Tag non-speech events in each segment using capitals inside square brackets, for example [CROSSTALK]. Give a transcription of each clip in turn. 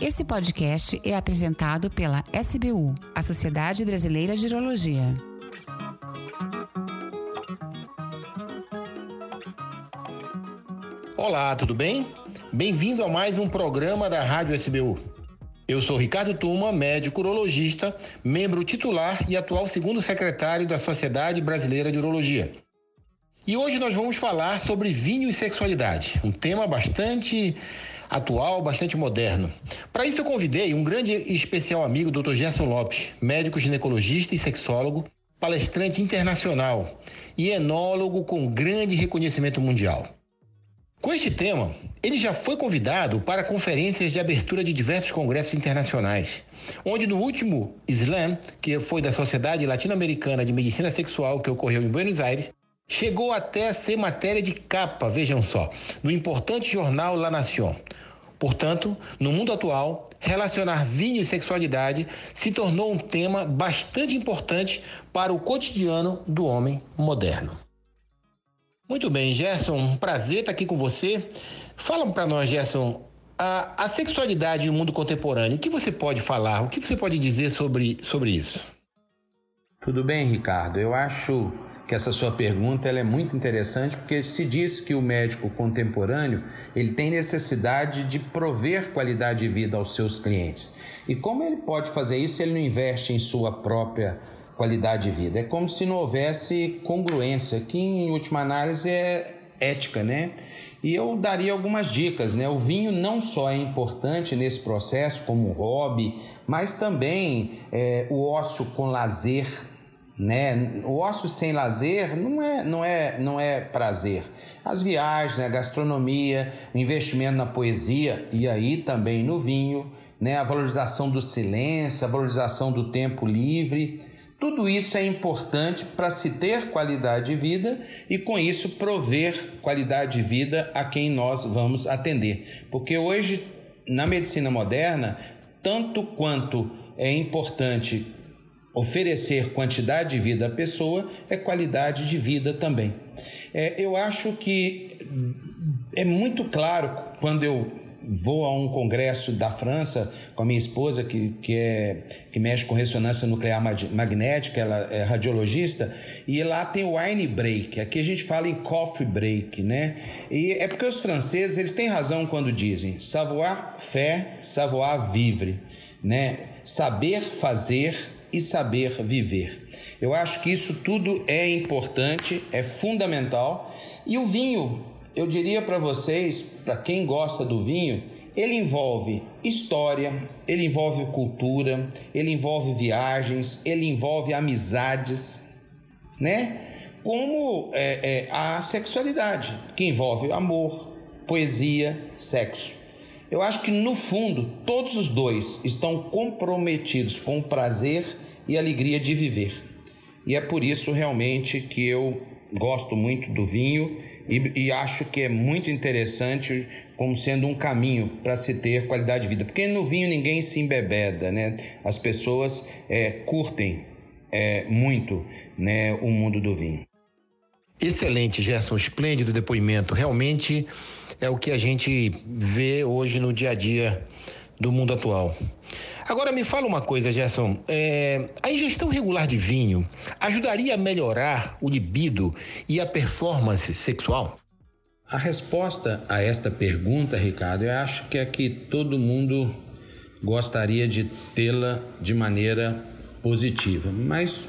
Esse podcast é apresentado pela SBU, a Sociedade Brasileira de Urologia. Olá, tudo bem? Bem-vindo a mais um programa da Rádio SBU. Eu sou Ricardo Tuma, médico urologista, membro titular e atual segundo secretário da Sociedade Brasileira de Urologia. E hoje nós vamos falar sobre vinho e sexualidade, um tema bastante atual, bastante moderno. Para isso eu convidei um grande e especial amigo, Dr. Gerson Lopes, médico ginecologista e sexólogo, palestrante internacional e enólogo com grande reconhecimento mundial. Com este tema, ele já foi convidado para conferências de abertura de diversos congressos internacionais, onde no último SLAM, que foi da Sociedade Latino-Americana de Medicina Sexual, que ocorreu em Buenos Aires, chegou até a ser matéria de capa, vejam só, no importante jornal La Nación. Portanto, no mundo atual, relacionar vinho e sexualidade se tornou um tema bastante importante para o cotidiano do homem moderno. Muito bem, Gerson, um prazer estar aqui com você. Fala para nós, Gerson, a, a sexualidade e o mundo contemporâneo, o que você pode falar, o que você pode dizer sobre, sobre isso? Tudo bem, Ricardo. Eu acho que essa sua pergunta ela é muito interessante porque se diz que o médico contemporâneo ele tem necessidade de prover qualidade de vida aos seus clientes. E como ele pode fazer isso se ele não investe em sua própria qualidade de vida? É como se não houvesse congruência, que em última análise é ética, né? E eu daria algumas dicas, né? O vinho não só é importante nesse processo como hobby, mas também é, o ócio com lazer né? O ócio sem lazer não é, não é, não é prazer. As viagens, né? a gastronomia, o investimento na poesia e aí também no vinho, né? A valorização do silêncio, a valorização do tempo livre. Tudo isso é importante para se ter qualidade de vida e com isso prover qualidade de vida a quem nós vamos atender. Porque hoje na medicina moderna, tanto quanto é importante oferecer quantidade de vida à pessoa é qualidade de vida também. É, eu acho que é muito claro quando eu vou a um congresso da França com a minha esposa que, que, é, que mexe com ressonância nuclear magnética, ela é radiologista, e lá tem wine break, aqui a gente fala em coffee break, né? E é porque os franceses, eles têm razão quando dizem savoir faire, savoir vivre, né? Saber fazer e saber viver. Eu acho que isso tudo é importante, é fundamental. E o vinho, eu diria para vocês, para quem gosta do vinho, ele envolve história, ele envolve cultura, ele envolve viagens, ele envolve amizades, né? Como é, é, a sexualidade, que envolve amor, poesia, sexo. Eu acho que no fundo todos os dois estão comprometidos com o prazer e alegria de viver. E é por isso realmente que eu gosto muito do vinho e, e acho que é muito interessante como sendo um caminho para se ter qualidade de vida. Porque no vinho ninguém se embebeda, né? As pessoas é, curtem é, muito né, o mundo do vinho. Excelente, Gerson, esplêndido depoimento. Realmente é o que a gente vê hoje no dia a dia do mundo atual. Agora me fala uma coisa, Gerson. É, a ingestão regular de vinho ajudaria a melhorar o libido e a performance sexual? A resposta a esta pergunta, Ricardo, eu acho que é que todo mundo gostaria de tê-la de maneira positiva, mas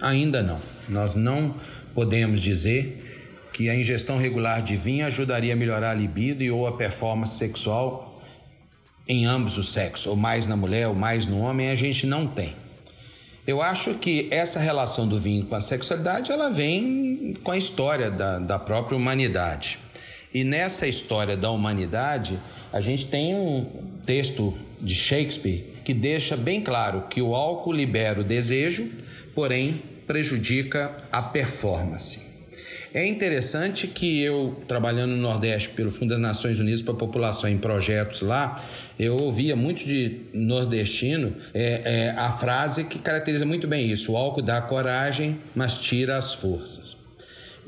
ainda não. Nós não podemos dizer que a ingestão regular de vinho ajudaria a melhorar a libido e ou a performance sexual em ambos os sexos, ou mais na mulher ou mais no homem, a gente não tem. Eu acho que essa relação do vinho com a sexualidade ela vem com a história da, da própria humanidade. E nessa história da humanidade, a gente tem um texto de Shakespeare que deixa bem claro que o álcool libera o desejo, porém prejudica a performance. É interessante que eu, trabalhando no Nordeste pelo Fundo das Nações Unidas para a População em projetos lá, eu ouvia muito de nordestino é, é, a frase que caracteriza muito bem isso: o álcool dá coragem, mas tira as forças.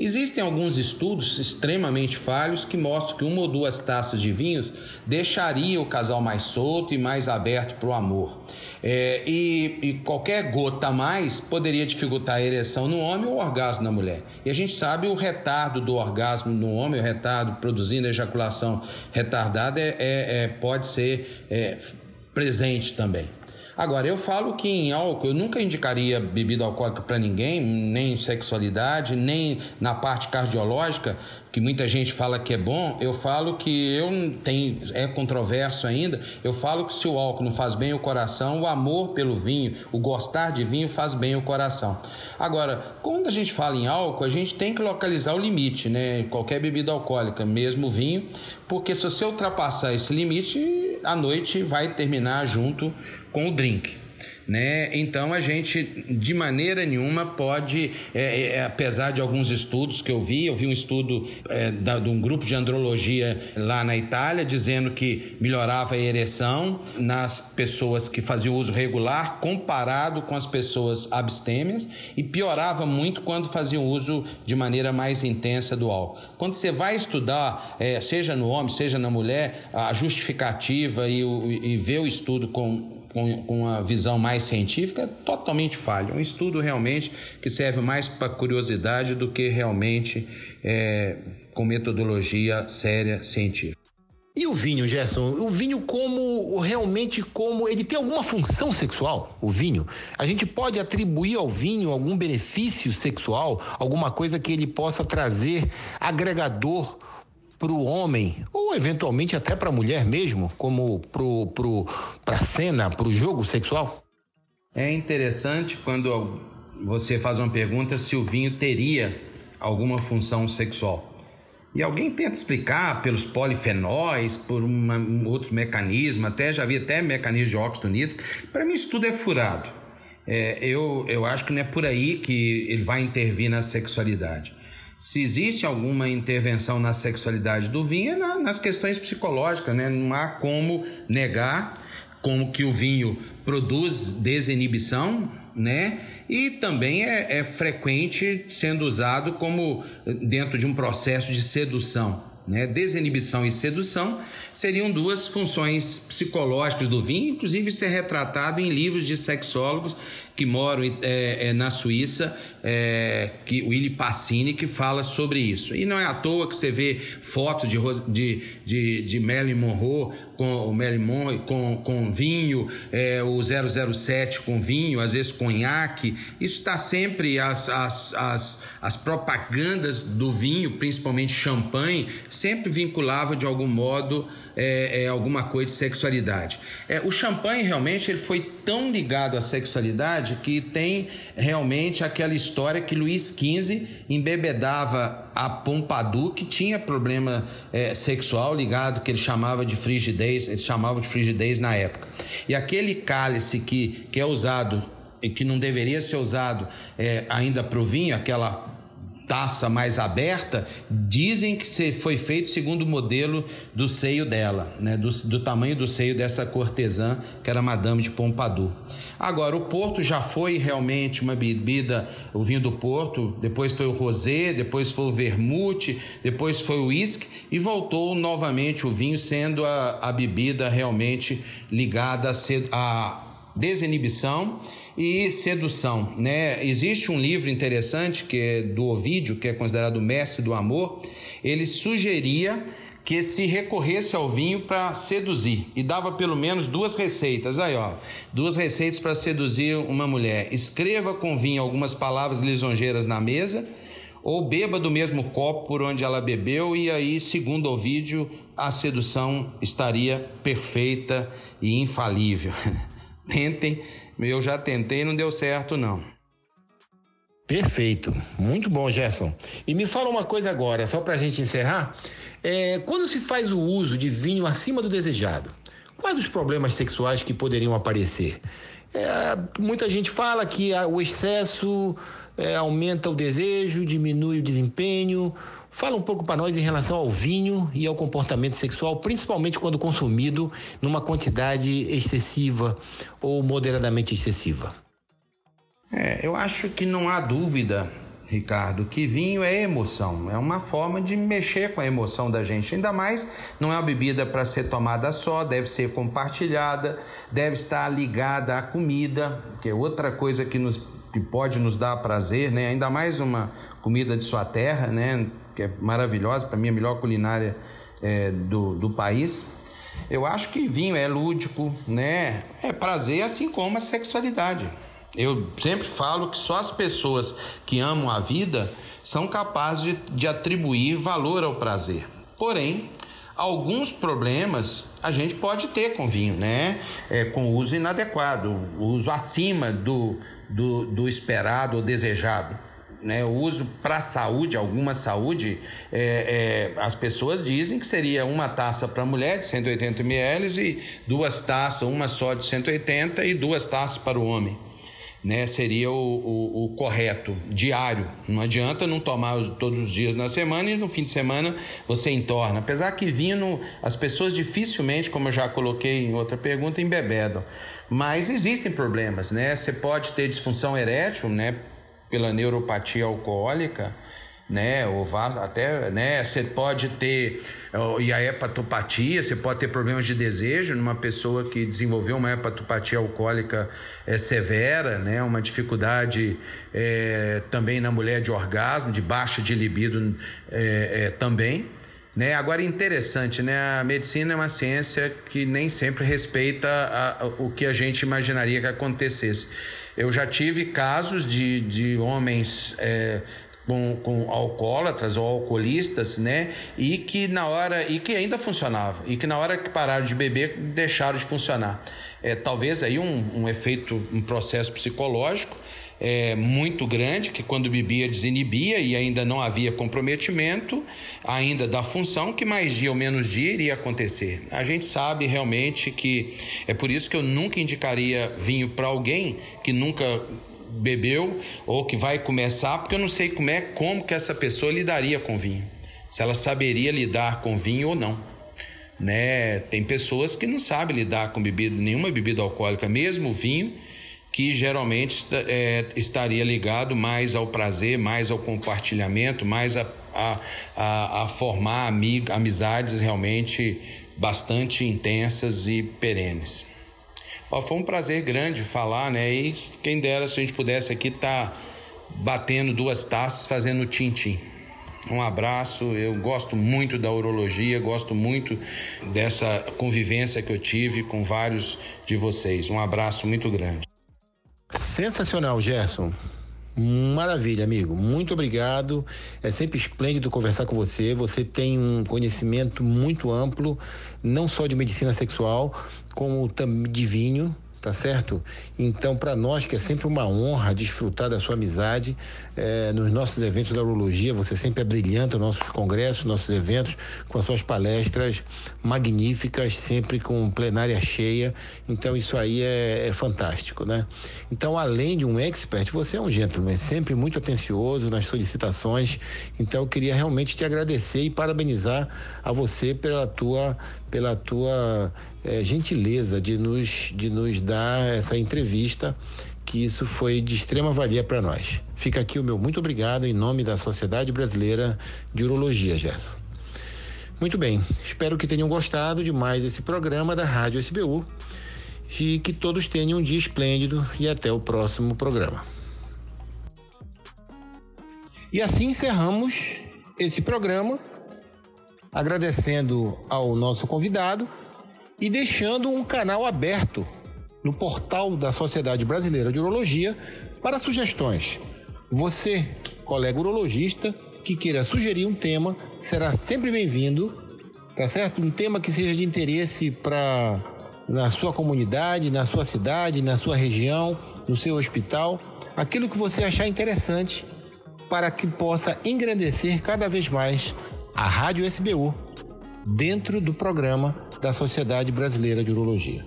Existem alguns estudos extremamente falhos que mostram que uma ou duas taças de vinhos deixaria o casal mais solto e mais aberto para o amor. É, e, e, qualquer gota a mais poderia dificultar a ereção no homem ou o orgasmo na mulher. E a gente sabe o retardo do orgasmo no homem, o retardo produzindo ejaculação retardada, é, é, é pode ser é, presente também. Agora, eu falo que em álcool, eu nunca indicaria bebida alcoólica para ninguém, nem sexualidade, nem na parte cardiológica, que muita gente fala que é bom. Eu falo que eu tenho, é controverso ainda. Eu falo que se o álcool não faz bem o coração, o amor pelo vinho, o gostar de vinho faz bem o coração. Agora, quando a gente fala em álcool, a gente tem que localizar o limite, né? Qualquer bebida alcoólica, mesmo vinho, porque se você ultrapassar esse limite, a noite vai terminar junto com o drink. Né? Então a gente de maneira nenhuma pode, é, é, apesar de alguns estudos que eu vi, eu vi um estudo é, da, de um grupo de andrologia lá na Itália dizendo que melhorava a ereção nas pessoas que faziam uso regular comparado com as pessoas abstêmias e piorava muito quando faziam uso de maneira mais intensa do álcool. Quando você vai estudar, é, seja no homem, seja na mulher, a justificativa e, e ver o estudo com com, com uma visão mais científica, é totalmente falho. É um estudo realmente que serve mais para curiosidade do que realmente é, com metodologia séria científica. E o vinho, Gerson? O vinho como realmente como ele tem alguma função sexual? O vinho, a gente pode atribuir ao vinho algum benefício sexual, alguma coisa que ele possa trazer agregador para o homem, ou eventualmente até para a mulher mesmo, como para a cena, para o jogo sexual? É interessante quando você faz uma pergunta se o vinho teria alguma função sexual. E alguém tenta explicar pelos polifenóis, por uma, um outros mecanismos, até já vi até mecanismo de óxido nítrico. Para mim isso tudo é furado. É, eu, eu acho que não é por aí que ele vai intervir na sexualidade se existe alguma intervenção na sexualidade do vinho é na, nas questões psicológicas, né? Não há como negar como que o vinho produz desinibição, né? E também é, é frequente sendo usado como dentro de um processo de sedução. Né? Desinibição e sedução seriam duas funções psicológicas do vinho, inclusive é retratado em livros de sexólogos que moram é, é, na Suíça, é, que Willy Passini, que fala sobre isso. E não é à toa que você vê fotos de, de, de, de Marilyn Monroe com o Marilyn Monroe com, com vinho, é, o 007 com vinho, às vezes conhaque. Isso está sempre, as, as, as, as propagandas do vinho, principalmente champanhe, sempre vinculava de algum modo é, é, alguma coisa de sexualidade. É, o champanhe realmente ele foi tão ligado à sexualidade que tem realmente aquela história que Luís XV embebedava a Pompadour que tinha problema é, sexual ligado que ele chamava de frigidez, eles chamavam de frigidez na época. E aquele cálice que, que é usado e que não deveria ser usado é, ainda para o vinho, aquela taça mais aberta, dizem que foi feito segundo o modelo do seio dela, né? do, do tamanho do seio dessa cortesã, que era Madame de Pompadour. Agora, o Porto já foi realmente uma bebida, o vinho do Porto, depois foi o rosé, depois foi o vermute, depois foi o uísque e voltou novamente o vinho sendo a, a bebida realmente ligada a desinibição e sedução, né? Existe um livro interessante que é do Ovídio, que é considerado o mestre do amor. Ele sugeria que se recorresse ao vinho para seduzir e dava pelo menos duas receitas. Aí, ó, duas receitas para seduzir uma mulher. Escreva com vinho algumas palavras lisonjeiras na mesa ou beba do mesmo copo por onde ela bebeu e aí, segundo o vídeo, a sedução estaria perfeita e infalível. [LAUGHS] Tentem eu já tentei e não deu certo, não. Perfeito. Muito bom, Gerson. E me fala uma coisa agora, só para a gente encerrar. É, quando se faz o uso de vinho acima do desejado, quais os problemas sexuais que poderiam aparecer? É, muita gente fala que o excesso é, aumenta o desejo, diminui o desempenho, Fala um pouco para nós em relação ao vinho e ao comportamento sexual, principalmente quando consumido numa quantidade excessiva ou moderadamente excessiva. É, eu acho que não há dúvida Ricardo, que vinho é emoção, é uma forma de mexer com a emoção da gente. Ainda mais não é uma bebida para ser tomada só, deve ser compartilhada, deve estar ligada à comida, que é outra coisa que, nos, que pode nos dar prazer, né? Ainda mais uma comida de sua terra, né? Que é maravilhosa, para mim é a melhor culinária é, do, do país. Eu acho que vinho é lúdico, né? É prazer, assim como a sexualidade. Eu sempre falo que só as pessoas que amam a vida são capazes de, de atribuir valor ao prazer. Porém, alguns problemas a gente pode ter com vinho, né? É, com uso inadequado, uso acima do, do, do esperado ou desejado. Né, o uso para saúde, alguma saúde, é, é, as pessoas dizem que seria uma taça para mulher de 180 ml e duas taças, uma só de 180 e duas taças para o homem né, seria o, o, o, correto, diário. Não adianta não tomar todos os dias na semana e no fim de semana você entorna. Apesar que vinho, as pessoas dificilmente, como eu já coloquei em outra pergunta, embebedam. Mas existem problemas, né? Você pode ter disfunção erétil, né, pela neuropatia alcoólica, né? Ou até, né? Você pode ter e a hepatopatia, você pode ter problemas de desejo numa pessoa que desenvolveu uma hepatopatia alcoólica é, severa, né? Uma dificuldade é, também na mulher de orgasmo, de baixa de libido é, é, também. Né? Agora, interessante, né? a medicina é uma ciência que nem sempre respeita a, a, o que a gente imaginaria que acontecesse. Eu já tive casos de, de homens é, com, com alcoólatras ou alcoolistas, né? E que na hora e que ainda funcionava e que na hora que pararam de beber deixaram de funcionar. É, talvez aí um, um efeito, um processo psicológico é, muito grande, que quando bebia desinibia e ainda não havia comprometimento ainda da função, que mais dia ou menos dia iria acontecer. A gente sabe realmente que é por isso que eu nunca indicaria vinho para alguém que nunca bebeu ou que vai começar, porque eu não sei como é como que essa pessoa lidaria com vinho. Se ela saberia lidar com vinho ou não. Né? Tem pessoas que não sabem lidar com bebida, nenhuma bebida alcoólica, mesmo vinho, que geralmente é, estaria ligado mais ao prazer, mais ao compartilhamento, mais a, a, a, a formar amig, amizades realmente bastante intensas e perenes. Ó, foi um prazer grande falar, né? E quem dera se a gente pudesse aqui estar tá batendo duas taças, fazendo tintim. Um abraço, eu gosto muito da urologia, gosto muito dessa convivência que eu tive com vários de vocês. Um abraço muito grande. Sensacional, Gerson. Maravilha, amigo. Muito obrigado. É sempre esplêndido conversar com você. Você tem um conhecimento muito amplo, não só de medicina sexual, como também de vinho tá certo? Então, para nós que é sempre uma honra desfrutar da sua amizade é, nos nossos eventos da urologia, você sempre é brilhante nos nossos congressos, nossos eventos, com as suas palestras magníficas, sempre com plenária cheia. Então, isso aí é, é fantástico, né? Então, além de um expert, você é um gentleman, sempre muito atencioso nas solicitações. Então, eu queria realmente te agradecer e parabenizar a você pela tua, pela tua é, gentileza de nos, de nos dar essa entrevista, que isso foi de extrema valia para nós. Fica aqui o meu muito obrigado em nome da Sociedade Brasileira de Urologia, Gerson. Muito bem, espero que tenham gostado de mais esse programa da Rádio SBU e que todos tenham um dia esplêndido e até o próximo programa. E assim encerramos esse programa, agradecendo ao nosso convidado e deixando um canal aberto no portal da Sociedade Brasileira de Urologia para sugestões. Você, colega urologista, que queira sugerir um tema, será sempre bem-vindo, tá certo? Um tema que seja de interesse para na sua comunidade, na sua cidade, na sua região, no seu hospital, aquilo que você achar interessante para que possa engrandecer cada vez mais a Rádio SBU dentro do programa da Sociedade Brasileira de Urologia.